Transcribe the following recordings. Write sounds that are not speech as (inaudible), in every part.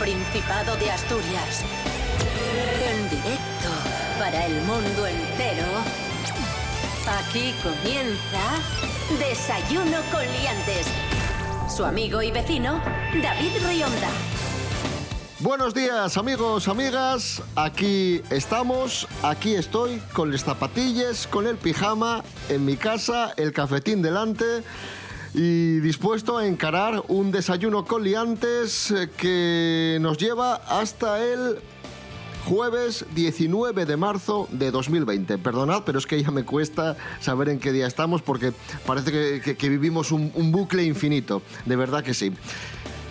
Principado de Asturias. En directo para el mundo entero. Aquí comienza Desayuno con Liantes. Su amigo y vecino, David Rionda. Buenos días amigos, amigas, aquí estamos, aquí estoy con las zapatillas, con el pijama, en mi casa, el cafetín delante y dispuesto a encarar un desayuno con liantes eh, que nos lleva hasta el jueves 19 de marzo de 2020. Perdonad, pero es que ya me cuesta saber en qué día estamos porque parece que, vivimos un, un bucle infinito, de verdad que sí.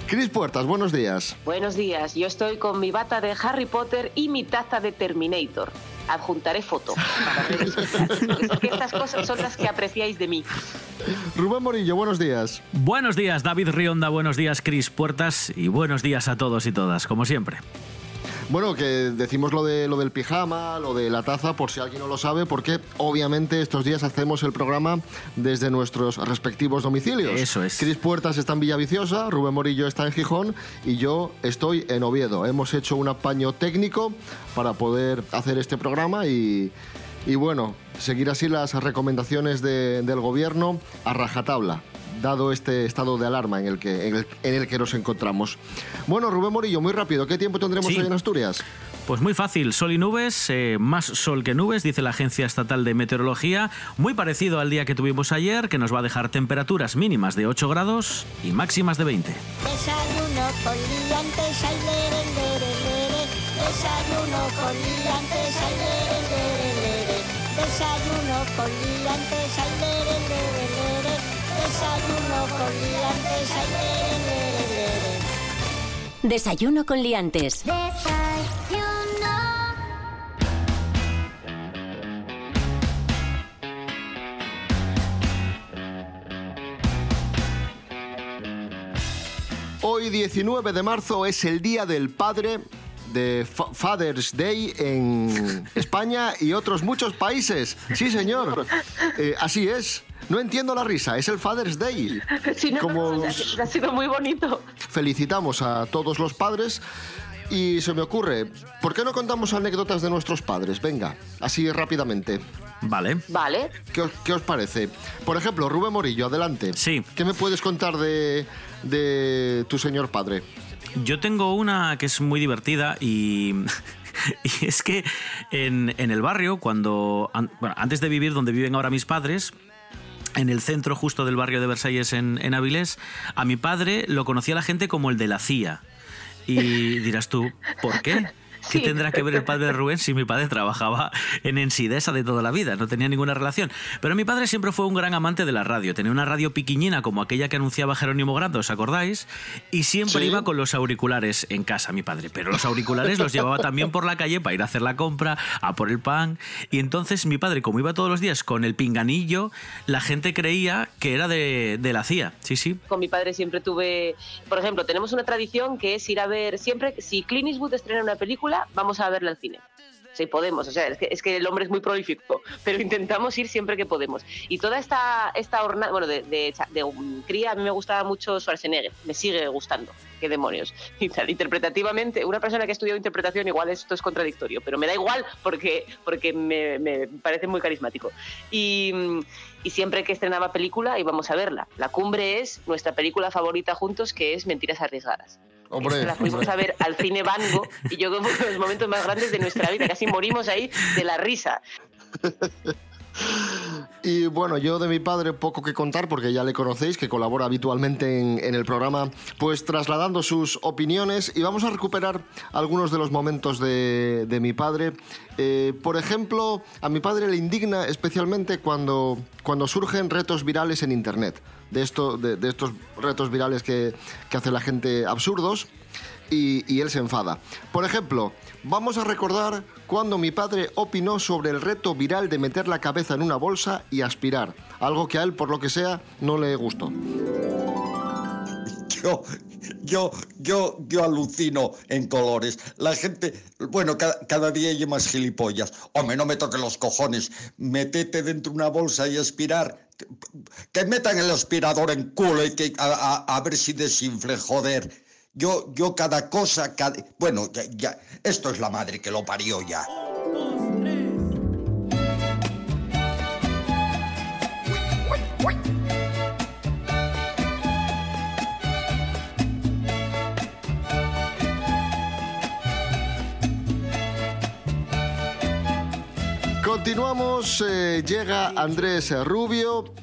Cris Puertas, buenos días. Buenos días, yo estoy con mi bata de Harry Potter y mi taza de Terminator. Adjuntaré foto para redes sociales, porque estas cosas son las que apreciáis de mí. Rubén Morillo, buenos días. Buenos días, David Rionda, buenos días, Cris Puertas, y buenos días a todos y todas, como siempre. Bueno, que decimos lo, de, lo del pijama, lo de la taza, por si alguien no lo sabe, porque obviamente estos días hacemos el programa desde nuestros respectivos domicilios. Eso es. Cris Puertas está en Villaviciosa, Rubén Morillo está en Gijón y yo estoy en Oviedo. Hemos hecho un apaño técnico para poder hacer este programa y, y bueno, seguir así las recomendaciones de- del gobierno a rajatabla dado este estado de alarma en el, que, en, el, en el que nos encontramos. Bueno, Rubén Morillo, muy rápido, ¿qué tiempo tendremos Sí. hoy en Asturias? Pues muy fácil, sol y nubes, eh, más sol que nubes, dice la Agencia Estatal de Meteorología, muy parecido al día que tuvimos ayer, que nos va a dejar temperaturas mínimas de 8 grados y máximas de 20. Desayuno con liantes, ay, lere, lere, lere. Desayuno con liantes, ay, lere, lere, lere. Desayuno con liantes, ay, lere, lere, lere. Desayuno con liantes, ay. Desayuno con Liantes. Desayuno. Hoy 19 de marzo es el Día del Padre de Fa- Father's Day en (laughs) España y otros muchos países. Sí, señor. (laughs) Eh, así es. No entiendo la risa, es el Father's Day. Si no, Como no, ha ha sido muy bonito. felicitamos a todos los padres y se me ocurre, ¿por qué no contamos anécdotas de nuestros padres? Venga, así rápidamente. Vale. Vale, ¿Qué os, qué os parece? Por ejemplo, Rubén Morillo, adelante. Sí. ¿Qué me puedes contar de, de tu señor padre? Yo tengo una que es muy divertida y, (laughs) y es que en, en el barrio, cuando an- bueno, antes de vivir donde viven ahora mis padres, en el centro justo del barrio de Versalles en, en a mi padre lo conocía la gente como el de la CIA. Y dirás tú, ¿por qué? ¿Qué Sí. tendrá que ver el padre de Rubén si mi padre trabajaba en Ensidesa de toda la vida? No tenía ninguna relación. Pero mi padre siempre fue un gran amante de la radio. Tenía una radio piquiñina como aquella que anunciaba Jerónimo Grande, ¿os acordáis? Y siempre Sí. iba con los auriculares en casa, mi padre. Pero los auriculares los llevaba también por la calle para ir a hacer la compra, a por el pan. Y entonces mi padre, como iba todos los días con el pinganillo, la gente creía que era de, de la CIA. Sí, sí. con mi padre siempre tuve, por ejemplo, tenemos una tradición que es ir a ver, siempre, si Clint Eastwood estrena una película, vamos a verla al cine. Si podemos, o sea, es que, es que el hombre es muy prolífico, (laughs) pero intentamos ir siempre que podemos. Y toda esta, esta hornada, bueno, de, de, de, cría, a mí me gustaba mucho Schwarzenegger, me sigue gustando, qué demonios. (laughs) Y tal, interpretativamente, una persona que ha estudiado interpretación, igual esto es contradictorio, pero me da igual porque, porque me, me parece muy carismático. Y, y siempre que estrenaba película íbamos a verla. La cumbre es nuestra película favorita juntos, que es Mentiras Arriesgadas. Hombre, la fuimos a ver al cine Bango y yo creo que los momentos más grandes de nuestra vida. Casi morimos ahí de la risa. Y bueno, yo de mi padre poco que contar porque ya le conocéis, que colabora habitualmente en, el programa, pues trasladando sus opiniones y vamos a recuperar algunos de los momentos de, mi padre. Eh, por ejemplo, a mi padre le indigna especialmente cuando, cuando surgen retos virales en Internet, de estos retos virales que, que hace la gente absurdos. Y, él se enfada. Por ejemplo, vamos a recordar cuando mi padre opinó sobre el reto viral de meter la cabeza en una bolsa y aspirar, algo que a él, por lo que sea, no le gustó. (laughs) Yo, yo, yo, yo alucino en colores. La gente, bueno, cada, día hay más gilipollas. Hombre, no me toques los cojones. Metete dentro de una bolsa y aspirar. Que metan el aspirador en culo y que a ver si desinfle, joder. Yo, yo cada cosa, cada... bueno, ya, ya, esto es la madre que lo parió ya. Continuamos, eh, llega Andrés Rubio.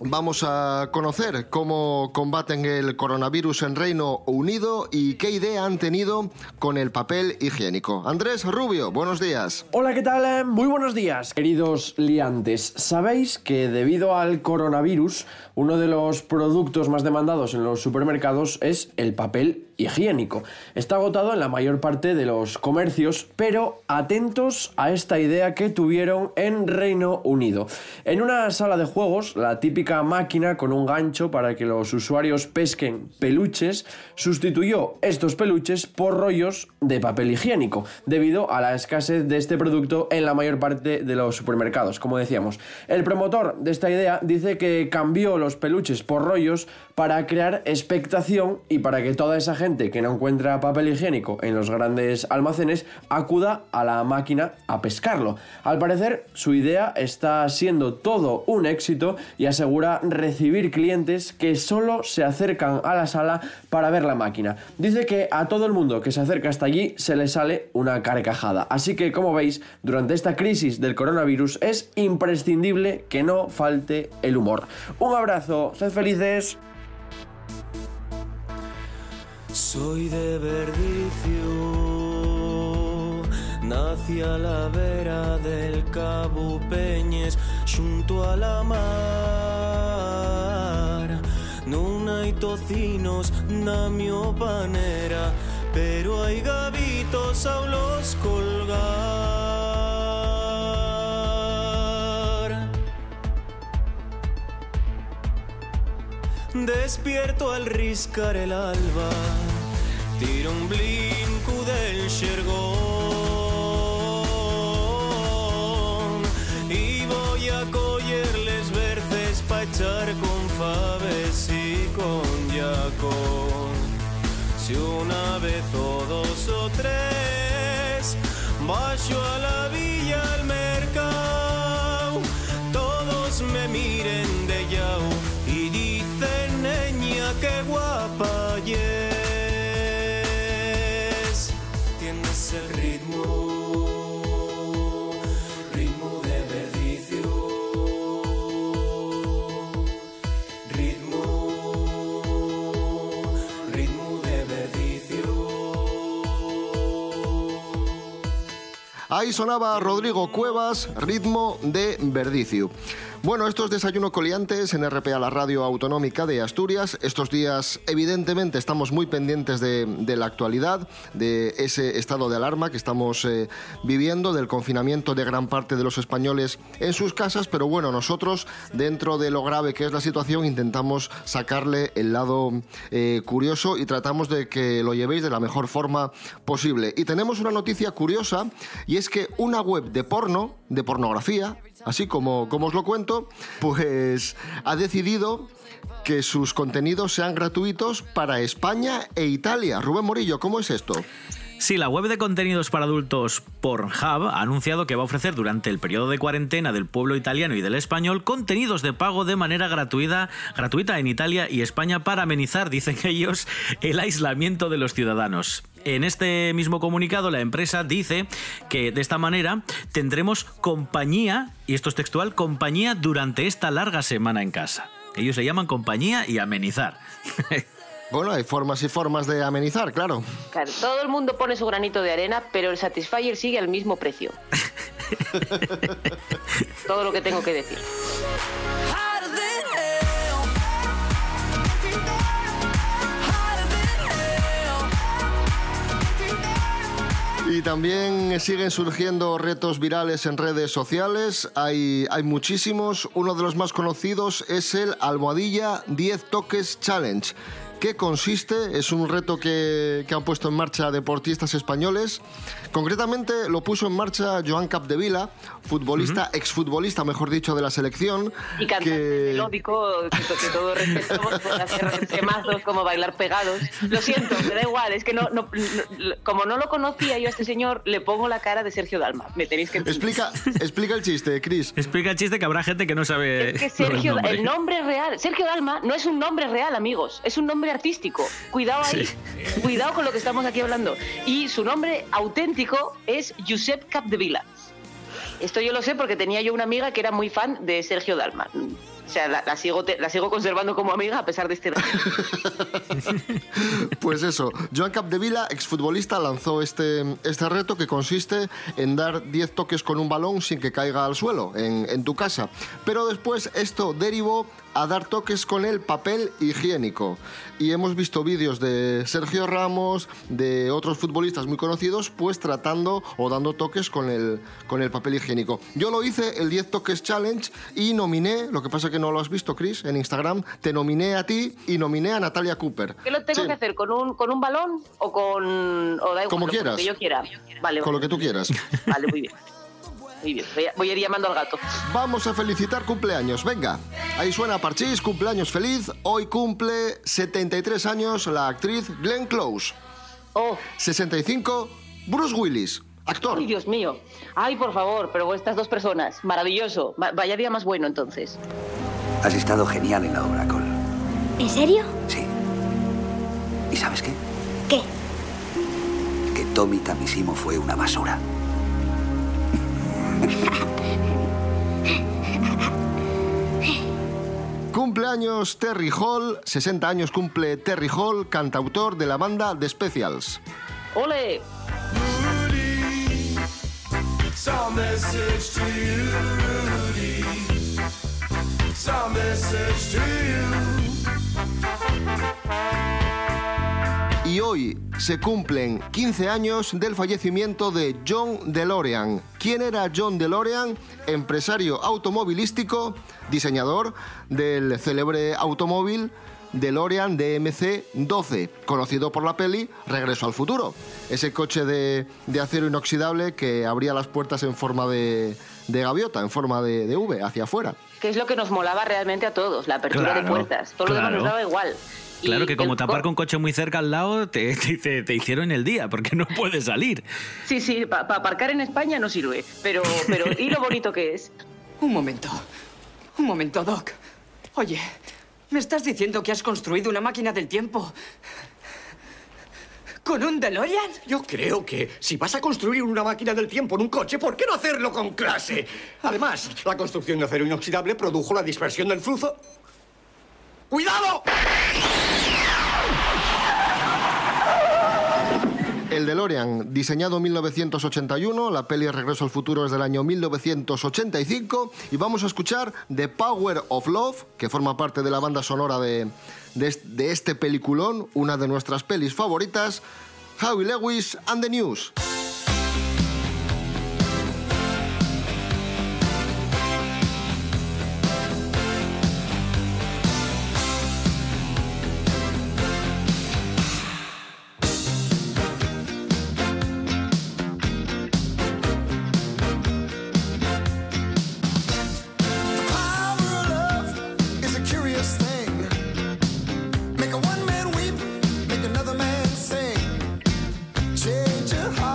Vamos a conocer cómo combaten el coronavirus en Reino Unido y qué idea han tenido con el papel higiénico. Andrés Rubio, buenos días. Hola, ¿qué tal? Eh, Muy buenos días, queridos liantes. Sabéis que debido al coronavirus, uno de los productos más demandados en los supermercados es el papel higiénico. Está agotado en la mayor parte de los comercios, pero atentos a esta idea que tuvieron en Reino Unido. En una sala de juegos, la típica máquina con un gancho para que los usuarios pesquen peluches sustituyó estos peluches por rollos de papel higiénico, debido a la escasez de este producto en la mayor parte de los supermercados, como decíamos. El promotor de esta idea dice que cambió los peluches por rollos para crear expectación y para que toda esa gente que no encuentra papel higiénico en los grandes almacenes acuda a la máquina a pescarlo. Al parecer, su idea está siendo todo un éxito y asegura recibir clientes que solo se acercan a la sala para ver la máquina. Dice que a todo el mundo que se acerca hasta allí se le sale una carcajada. Así que, como veis, durante esta crisis del coronavirus es imprescindible que no falte el humor. Un abrazo, sed felices. Soy de Verdicio, nací a la vera del Cabo Peñes, junto a la mar. Non hai tocinos na panera, pero hai gavitos a los colgar. Despierto al riscar el alba, tiro un blinco del xergón. Y voy a cogerles verces pa' echar con faves y con yacón. Si una vez o dos o tres, bajo a la villa al mercado, Ahí sonaba Rodrigo Cuevas, ritmo de Verdicio. Bueno, estos desayuno coliantes en RPA, la radio autonómica de Asturias. Estos días, evidentemente, estamos muy pendientes de, de la actualidad, de ese estado de alarma que estamos eh, viviendo, del confinamiento de gran parte de los españoles en sus casas. Pero bueno, nosotros, dentro de lo grave que es la situación, intentamos sacarle el lado eh, curioso y tratamos de que lo llevéis de la mejor forma posible. Y tenemos una noticia curiosa y es que una web de porno, de pornografía, así como, como os lo cuento, pues ha decidido que sus contenidos sean gratuitos para España e Italia. Rubén Morillo, ¿cómo es esto? Sí, la web de contenidos para adultos Pornhub ha anunciado que va a ofrecer durante el periodo de cuarentena del pueblo italiano y del español contenidos de pago de manera gratuita, gratuita en Italia y España para amenizar, dicen ellos, el aislamiento de los ciudadanos. En este mismo comunicado, la empresa dice que de esta manera tendremos compañía, y esto es textual, compañía durante esta larga semana en casa. Ellos le llaman compañía y amenizar. (laughs) Bueno, hay formas y formas de amenizar, claro. Claro, todo el mundo pone su granito de arena, pero el Satisfyer sigue al mismo precio. (laughs) todo lo que tengo que decir. (laughs) Y también siguen surgiendo retos virales en redes sociales. Hay, hay muchísimos. Uno de los más conocidos es el Almohadilla 10 Toques Challenge, qué consiste. Es un reto que, que han puesto en marcha deportistas españoles. Concretamente lo puso en marcha Joan Capdevila, futbolista, exfutbolista, mejor dicho, de la selección. Y cantante que- melódico, que, que todo respetamos, (laughs) puede hacer temazos como bailar pegados. Lo siento, me da igual, es que no, no- no- como no lo conocía yo a este señor, le pongo la cara de Sergio Dalma. Me tenéis que entender. Explica, explica el chiste, Chris. Explica el chiste que habrá gente que no sabe Es que el Sergio, nombre. el nombre real, Sergio Dalma no es un nombre real, amigos, es un nombre artístico. Cuidado ahí, cuidado con lo que estamos aquí hablando. Y su nombre auténtico es Josep Capdevila. Esto yo lo sé porque tenía yo una amiga que era muy fan de Sergio Dalma. O sea, la, sigo, te- la sigo conservando como amiga a pesar de este. (laughs) Pues eso, Joan Capdevila, exfutbolista, lanzó este, este reto que consiste en dar 10 toques con un balón sin que caiga al suelo en, en tu casa. Pero después esto derivó a dar toques con el papel higiénico. Y hemos visto vídeos de Sergio Ramos, de otros futbolistas muy conocidos, pues tratando o dando toques con el, con el papel higiénico. Yo lo hice, el 10 toques challenge, y nominé, lo que pasa que no lo has visto, Chris, en Instagram, te nominé a ti y nominé a Natalia Cooper. ¿Qué lo tengo Sí. que hacer? ¿Con un, ¿Con un balón o con.? O da igual, Como lo quieras. que yo quiera. Vale, Con lo que tú quieras. Vale, muy bien. (laughs) Muy bien. Voy a, voy a ir llamando al gato. Vamos a felicitar cumpleaños. Venga, ahí suena Parchís, cumpleaños feliz. Hoy cumple 73 años la actriz Glenn Close. Oh, 65, Bruce Willis, actor. ay, Dios mío. Ay, por favor, pero estas dos personas. Maravilloso. Va- Vaya día más bueno entonces. Has estado genial en la obra, Cole. ¿En serio? Sí. ¿Y sabes qué? ¿Qué? Que Tommy Tamisimo fue una basura. Cumpleaños Terry Hall, 60 años cumple Terry Hall, cantautor de la banda The Specials. ¡Ole! Y hoy se cumplen 15 años del fallecimiento de John DeLorean. ¿Quién era John DeLorean? Empresario automovilístico, diseñador del célebre automóvil DeLorean DMC-12, conocido por la peli Regreso al Futuro. Ese coche de, de acero inoxidable que abría las puertas en forma de, de gaviota, en forma de, de V, hacia afuera. Que es lo que nos molaba realmente a todos, la apertura de puertas. Todo lo demás nos daba igual. Claro que como te aparca un coche muy cerca al lado, te, (laughs) te, te- te hicieron el día, porque no puedes salir. Sí, sí, para aparcar en España no sirve. Pero, pero ¿y lo bonito que es? Un momento. Un momento, Doc. Oye, ¿me estás diciendo que has construido una máquina del tiempo? ¿Con un DeLorean? Yo creo que si vas a construir una máquina del tiempo en un coche, ¿por qué no hacerlo con clase? Además, la construcción de acero inoxidable produjo la dispersión del flujo. ¡Cuidado! El DeLorean, diseñado en 1981, la peli Regreso al Futuro es del año 1985 y vamos a escuchar The Power of Love, que forma parte de la banda sonora de, de de este peliculón, una de nuestras pelis favoritas, Howie Lewis and the News. Make a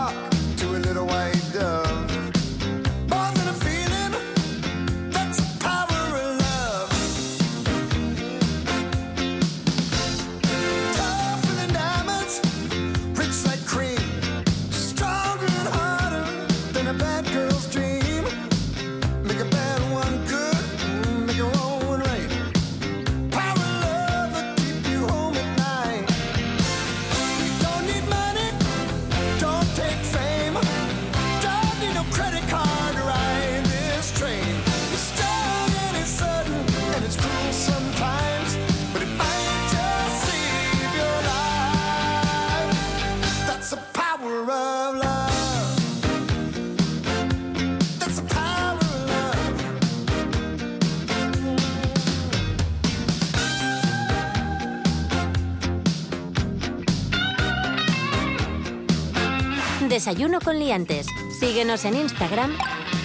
Desayuno con liantes. Síguenos en Instagram,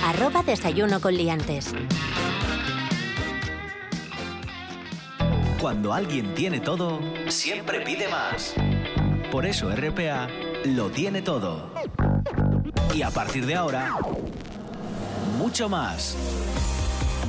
arroba desayuno con liantes. Cuando alguien tiene todo, siempre pide más. Por eso RPA lo tiene todo. Y a partir de ahora, mucho más.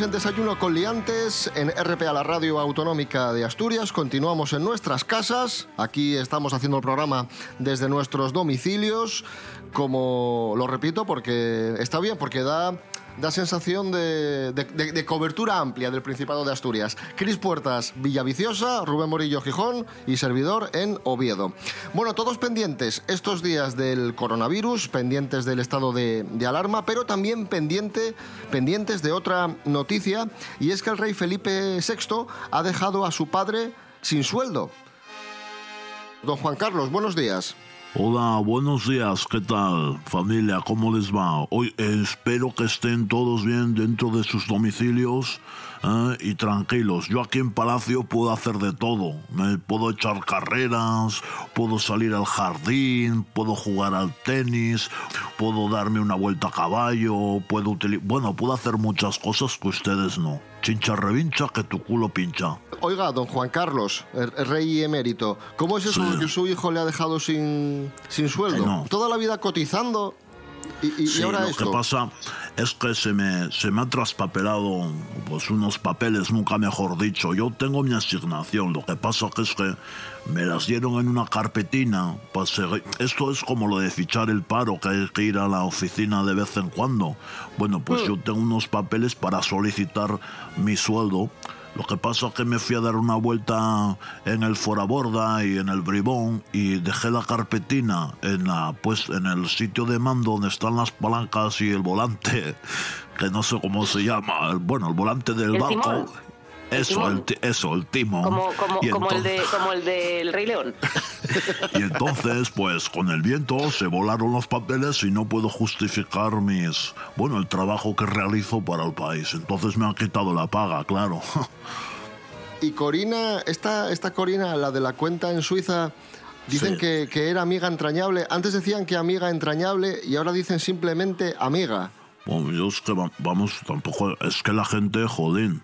En Desayuno con Liantes, en RPA, la radio autonómica de Asturias. Continuamos en nuestras casas. Aquí estamos haciendo el programa desde nuestros domicilios. Como lo repito, porque está bien, porque da, da sensación de, de- cobertura amplia del Principado de Asturias. Cris Puertas, Villaviciosa, Rubén Morillo, Gijón y servidor en Oviedo. Bueno, todos pendientes estos días del coronavirus, pendientes del estado de, de alarma, pero también pendiente, pendientes de otra noticia, y es que el rey Felipe VI ha dejado a su padre sin sueldo. Don Juan Carlos, buenos días. Hola, buenos días, ¿qué tal familia? ¿Cómo les va? Hoy eh, espero que estén todos bien dentro de sus domicilios ¿eh? y tranquilos. Yo aquí en Palacio puedo hacer de todo. Me puedo echar carreras, puedo salir al jardín, puedo jugar al tenis, puedo darme una vuelta a caballo, puedo utilizar... Bueno, puedo hacer muchas cosas que ustedes no. Chincha revincha que tu culo pincha. Oiga, don Juan Carlos, el el rey emérito, ¿cómo es eso Sí. que su hijo le ha dejado sin, sin sueldo? No. Toda la vida cotizando y, y- y Sí, ahora lo esto. que pasa es que se me, se me ha traspapelado pues unos papeles, nunca mejor dicho. Yo tengo mi asignación, lo que pasa que es que me las dieron en una carpetina. para seguir- Esto es como lo de fichar el paro, que hay que ir a la oficina de vez en cuando. Bueno, pues yo tengo unos papeles para solicitar mi sueldo. Lo que pasa es que me fui a dar una vuelta en el Foraborda y en el Bribón y dejé la carpetina en la pues en el sitio de mando donde están las palancas y el volante, (laughs) que no sé cómo se llama, el- bueno, el volante del El barco. timón. Eso, el, eso, el timón. Como, como, Y como, el de, entonces- como el del Rey León. (laughs) y entonces, pues con el viento se volaron los papeles y no puedo justificar mis, bueno, el trabajo que realizo para el país. Entonces me han quitado la paga, claro. (laughs) Y Corina, esta, esta Corina, la de la cuenta en Suiza, dicen Sí. que, que era amiga entrañable. Antes decían que amiga entrañable y ahora dicen simplemente amiga. Bueno, yo es que va- vamos, tampoco es que la gente, jodín.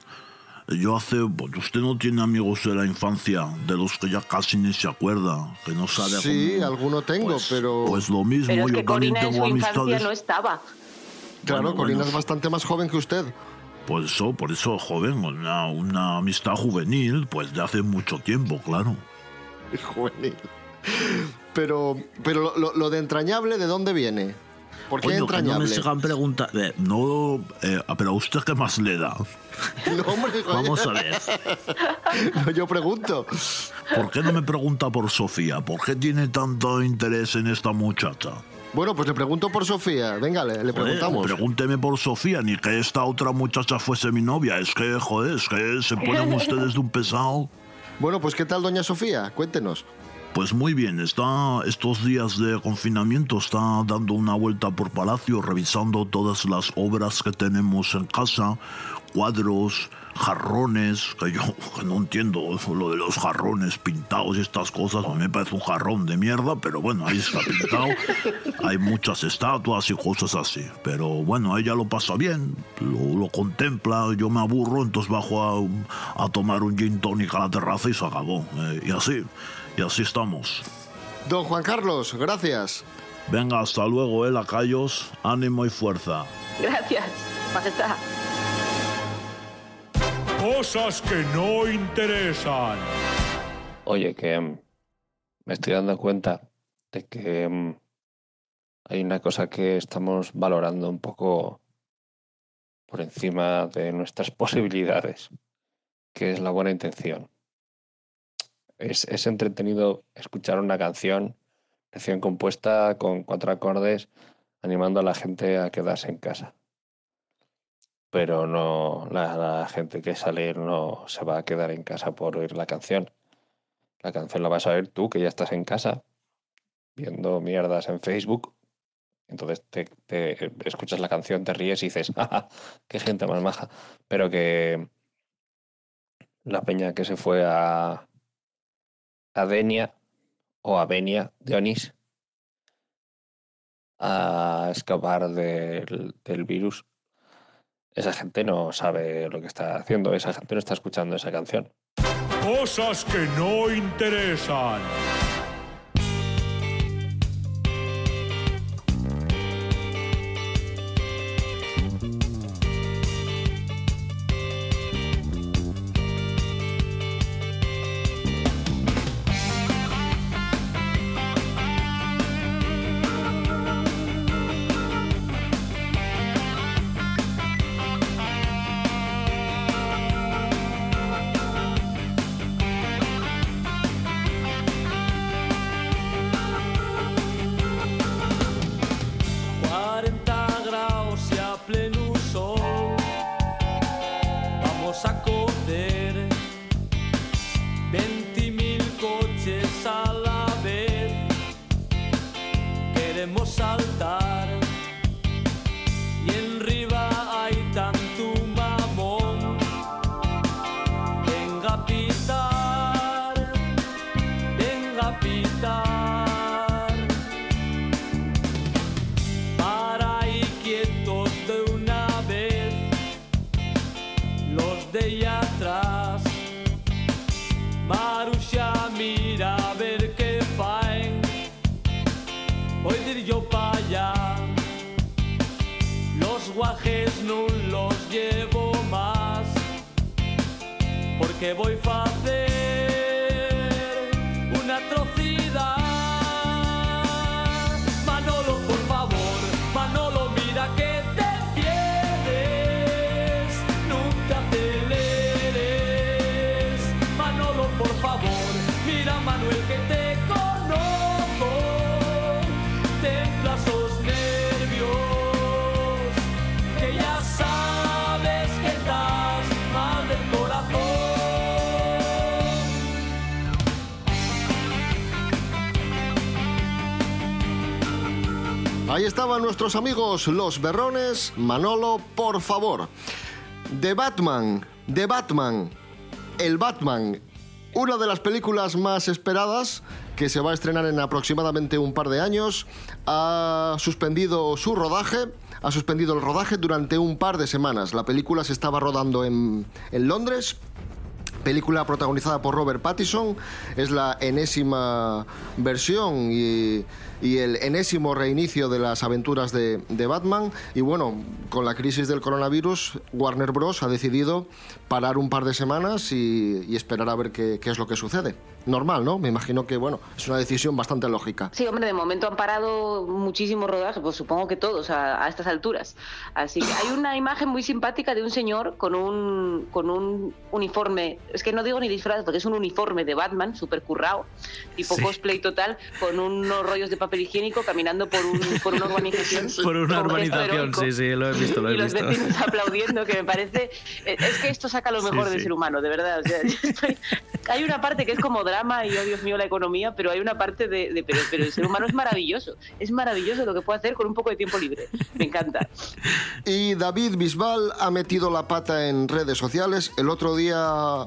Yo hace, pues, usted no tiene amigos de la infancia, de los que ya casi ni se acuerda, que no sabe Sí, cómo- alguno tengo, pero... Pues lo mismo, Pero es yo que también Corina en tengo su infancia amistades. no estaba. Claro, Bueno, Corina bueno. es bastante más joven que usted. Por eso, por eso, joven, una, una amistad juvenil, pues de hace mucho tiempo, claro. (laughs) Juvenil. Pero, pero lo de entrañable, ¿de dónde viene? ¿Por qué que no me sigan preguntando. no, eh, pero a usted qué más le da. (laughs) No, hombre, joder. Vamos a ver. (laughs) No, yo pregunto. ¿Por qué no me pregunta por Sofía? ¿Por qué tiene tanto interés en esta muchacha? Bueno, pues le pregunto por Sofía. Venga, le, le Joder, preguntamos. pregúnteme por Sofía, ni que esta otra muchacha fuese mi novia. Es que, joder, es que se ponen (laughs) ustedes de un pesado. Bueno, pues ¿qué tal, doña Sofía? Cuéntenos. Pues muy bien, está estos días de confinamiento, está dando una vuelta por Palacio, revisando todas las obras que tenemos en casa, cuadros, jarrones, que yo que (laughs) no entiendo lo de los jarrones pintados y estas cosas, a mí me parece un jarrón de mierda, pero bueno, ahí está pintado, hay muchas estatuas y cosas así, pero bueno, ella lo pasa bien, lo, lo contempla, yo me aburro, entonces bajo a, a tomar un gin tonic a la terraza y se acabó, eh, y así, y así estamos. Don Juan Carlos, gracias. Venga, hasta luego, eh, lacayos, ánimo y fuerza. Gracias, majestad. Cosas que no interesan. Oye, que mm, me estoy dando cuenta de que mm, hay una cosa que estamos valorando un poco por encima de nuestras (laughs) posibilidades, que es la buena intención. Es, es entretenido escuchar una canción recién compuesta con cuatro acordes animando a la gente a quedarse en casa. Pero no, la, gente que sale no se va a quedar en casa por oír la canción. La canción la vas a oír tú, que ya estás en casa, viendo mierdas en Facebook. Entonces te, escuchas la canción, te ríes y dices, ¡ah, qué gente más maja! Pero que la peña que se fue a, a o a Benia de Onís a escapar del virus, esa gente no sabe lo que está haciendo, esa gente no está escuchando esa canción. Cosas que no interesan. Estaban nuestros amigos los berrones. Manolo, por favor. The Batman, The Batman, El Batman, una de las películas más esperadas que se va a estrenar en aproximadamente un par de años, ha suspendido su rodaje, ha suspendido el rodaje durante un par de semanas. La película se estaba rodando en, en Londres, película protagonizada por Robert Pattinson. Es la enésima versión y, el enésimo reinicio de las aventuras de, de Batman. Y bueno, con la crisis del coronavirus, Warner Bros. ha decidido parar un par de semanas y, esperar a ver qué es lo que sucede. Normal, ¿no? Me imagino que, bueno, es una decisión bastante lógica. Sí, hombre, de momento han parado muchísimo rodaje, pues supongo que todos a, a estas alturas. Así que hay una imagen muy simpática de un señor con un, con un uniforme, es que no digo ni disfraz, porque es un uniforme de Batman, súper currado, tipo Sí. cosplay total, con unos rollos de papel higiénico caminando por, un, por una urbanización. (laughs) Por una urbanización, sí, sí, lo he visto, lo he y los vecinos (laughs) aplaudiendo, que me parece... eh, Es que esto saca lo Sí, mejor del sí. ser humano, de verdad. o sea, estoy- (laughs) hay una parte que es como drama y, oh Dios mío, la economía, pero hay una parte de... pero el ser humano es maravilloso. Es maravilloso lo que puede hacer con un poco de tiempo libre. Me encanta. Y David Bisbal ha metido la pata en redes sociales. El otro día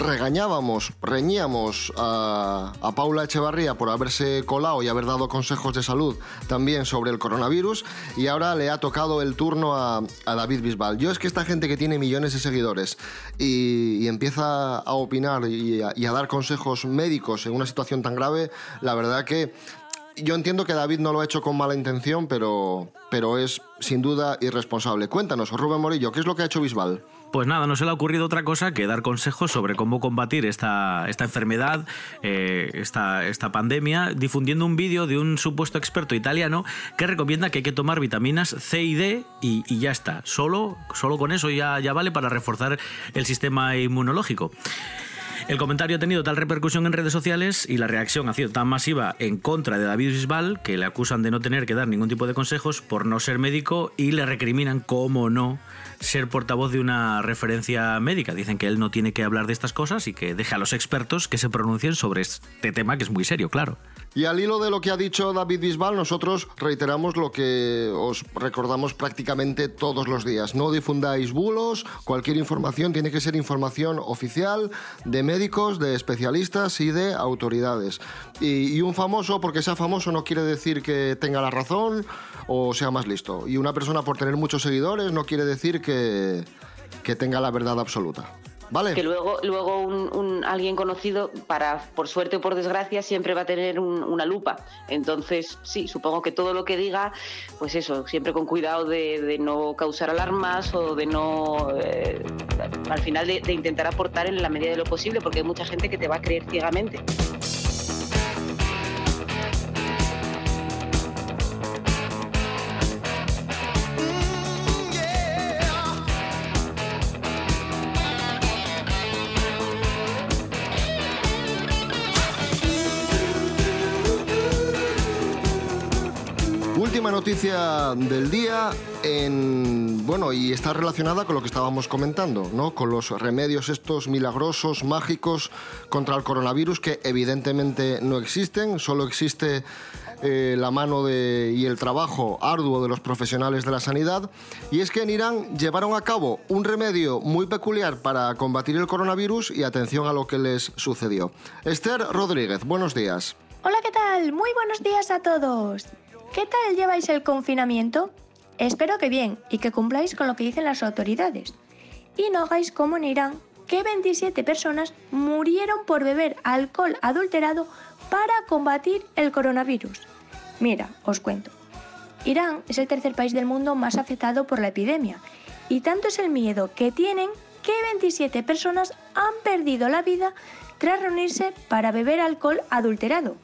regañábamos, reñíamos a, Paula Echevarría por haberse colado y haber dado consejos de salud también sobre el coronavirus y ahora le ha tocado el turno a, David Bisbal. Yo es que esta gente que tiene millones de seguidores y, y empieza a opinar y a, y a dar consejos médicos en una situación tan grave, la verdad que yo entiendo que David no lo ha hecho con mala intención, pero, pero es sin duda irresponsable. Cuéntanos, Rubén Morillo, ¿qué es lo que ha hecho Bisbal? Pues nada, no se le ha ocurrido otra cosa que dar consejos sobre cómo combatir esta, esta enfermedad, eh, esta, esta pandemia, difundiendo un vídeo de un supuesto experto italiano que recomienda que hay que tomar vitaminas C y D y, y ya está. Solo, solo con eso ya, ya vale para reforzar el sistema inmunológico. El comentario ha tenido tal repercusión en redes sociales y la reacción ha sido tan masiva en contra de David Bisbal que le acusan de no tener que dar ningún tipo de consejos por no ser médico y le recriminan, cómo no, ser portavoz de una referencia médica. Dicen que él no tiene que hablar de estas cosas y que deje a los expertos que se pronuncien sobre este tema que es muy serio, claro. Y al hilo de lo que ha dicho David Bisbal, nosotros reiteramos lo que os recordamos prácticamente todos los días. No difundáis bulos, cualquier información tiene que ser información oficial de médicos, de especialistas y de autoridades. Y, un famoso, porque sea famoso, no quiere decir que tenga la razón o sea más listo. Y una persona por tener muchos seguidores no quiere decir que, que tenga la verdad absoluta. Que luego, luego un, alguien conocido, para, por suerte o por desgracia, siempre va a tener un- una lupa. Entonces, sí, supongo que todo lo que diga, pues eso, siempre con cuidado de, no causar alarmas o de no, eh, al final, de intentar aportar en la medida de lo posible, porque hay mucha gente que te va a creer ciegamente. Noticia del día en bueno y está relacionada con lo que estábamos comentando, ¿no? Con los remedios estos milagrosos, mágicos contra el coronavirus que evidentemente no existen, solo existe eh, la mano de, y el trabajo arduo de los profesionales de la sanidad. Y es que en Irán llevaron a cabo un remedio muy peculiar para combatir el coronavirus y atención a lo que les sucedió. Esther Rodríguez, buenos días. Hola, ¿qué tal? Muy buenos días a todos. ¿Qué tal lleváis el confinamiento? Espero que bien y que cumpláis con lo que dicen las autoridades. Y no hagáis como en Irán, que 27 personas murieron por beber alcohol adulterado para combatir el coronavirus. Mira, os cuento. Irán es el tercer país del mundo más afectado por la epidemia y tanto es el miedo que tienen que 27 personas han perdido la vida tras reunirse para beber alcohol adulterado,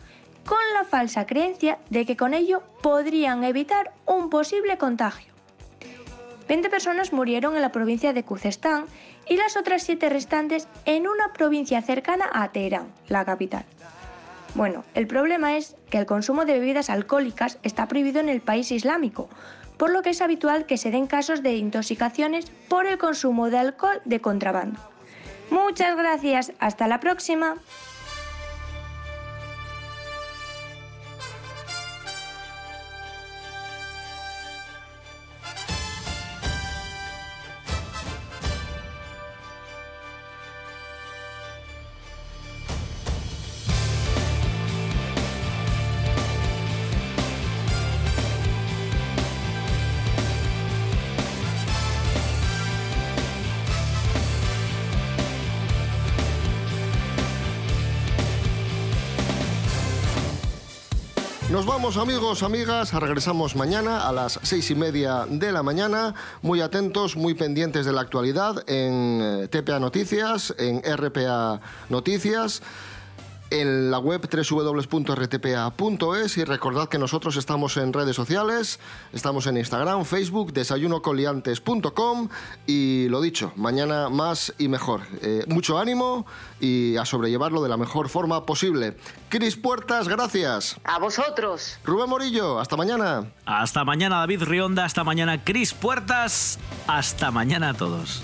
con la falsa creencia de que con ello podrían evitar un posible contagio. 20 personas murieron en la provincia de Kuzestán y las otras 7 restantes en una provincia cercana a Teherán, la capital. Bueno, el problema es que el consumo de bebidas alcohólicas está prohibido en el país islámico, por lo que es habitual que se den casos de intoxicaciones por el consumo de alcohol de contrabando. Muchas gracias, hasta la próxima. Nos vamos amigos, amigas, regresamos mañana a las seis y media de la mañana, muy atentos, muy pendientes de la actualidad en eh, TPA Noticias, en RPA Noticias, en la web www.rtpa.es y recordad que nosotros estamos en redes sociales, estamos en Instagram, Facebook, desayunocoliantes.com y lo dicho, mañana más y mejor. Eh, mucho ánimo y a sobrellevarlo de la mejor forma posible. Cris Puertas, gracias. A vosotros. Rubén Morillo, hasta mañana. Hasta mañana David Rionda, hasta mañana Cris Puertas, hasta mañana a todos.